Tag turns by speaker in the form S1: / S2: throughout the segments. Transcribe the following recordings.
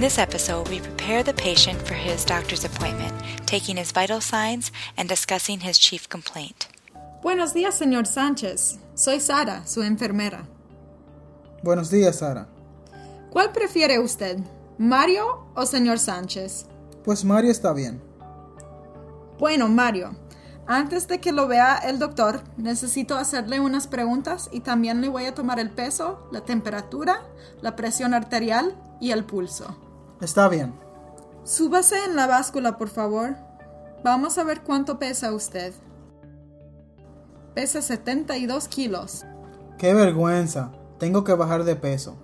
S1: In this episode, we prepare the patient for his doctor's appointment, taking his vital signs and discussing his chief complaint.
S2: Buenos días, señor Sánchez. Soy Sara, su enfermera.
S3: Buenos días, Sara.
S2: ¿Cuál prefiere usted, Mario o señor Sánchez?
S3: Pues Mario está bien.
S2: Bueno, Mario, antes de que lo vea el doctor, necesito hacerle unas preguntas y también le voy a tomar el peso, la temperatura, la presión arterial y el pulso.
S3: Está bien.
S2: Súbase en la báscula, por favor. Vamos a ver cuánto pesa usted. Pesa 72 kilos.
S3: Qué vergüenza. Tengo que bajar de peso.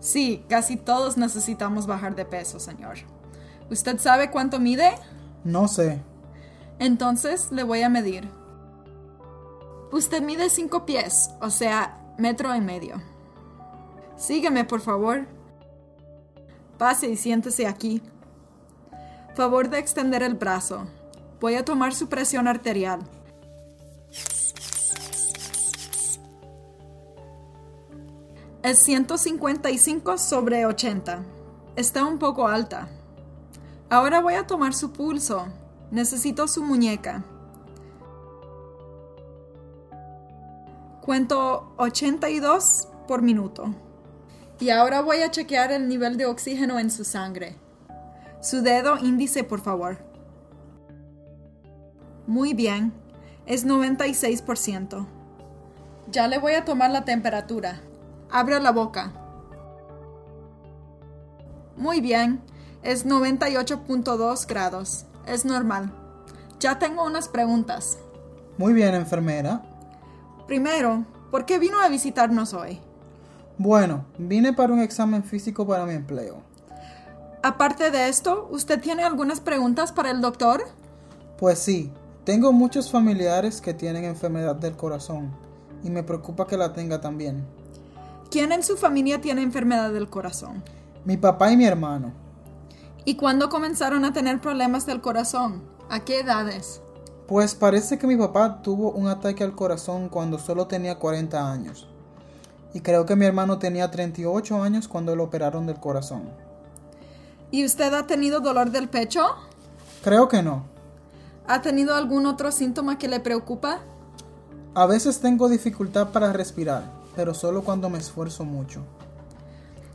S2: Sí, casi todos necesitamos bajar de peso, señor. ¿Usted sabe cuánto mide?
S3: No sé.
S2: Entonces le voy a medir. Usted mide 5 pies, o sea, metro y medio. Sígueme, por favor. Pase y siéntese aquí. Favor de extender el brazo. Voy a tomar su presión arterial. Es 155 sobre 80. Está un poco alta. Ahora voy a tomar su pulso. Necesito su muñeca. Cuento 82 por minuto. Y ahora voy a chequear el nivel de oxígeno en su sangre. Su dedo índice, por favor. Muy bien. Es 96%. Ya le voy a tomar la temperatura. Abre la boca. Muy bien. Es 98.2 grados. Es normal. Ya tengo unas preguntas.
S3: Muy bien, enfermera.
S2: Primero, ¿por qué vino a visitarnos hoy?
S3: Bueno, vine para un examen físico para mi empleo.
S2: Aparte de esto, ¿usted tiene algunas preguntas para el doctor?
S3: Pues sí, tengo muchos familiares que tienen enfermedad del corazón y me preocupa que la tenga también.
S2: ¿Quién en su familia tiene enfermedad del corazón?
S3: Mi papá y mi hermano.
S2: ¿Y cuándo comenzaron a tener problemas del corazón? ¿A qué edades?
S3: Pues parece que mi papá tuvo un ataque al corazón cuando solo tenía 40 años. Y creo que mi hermano tenía 38 años cuando lo operaron del corazón.
S2: ¿Y usted ha tenido dolor del pecho?
S3: Creo que no.
S2: ¿Ha tenido algún otro síntoma que le preocupa?
S3: A veces tengo dificultad para respirar, pero solo cuando me esfuerzo mucho.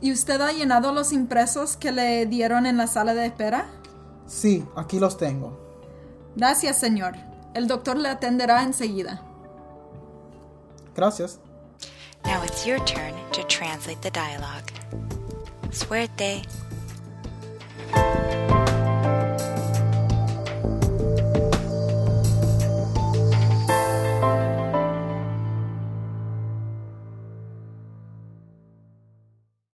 S2: ¿Y usted ha llenado los impresos que le dieron en la sala de espera?
S3: Sí, aquí los tengo.
S2: Gracias, señor. El doctor le atenderá enseguida.
S3: Gracias.
S1: Now it's your turn to translate the dialogue. Suerte.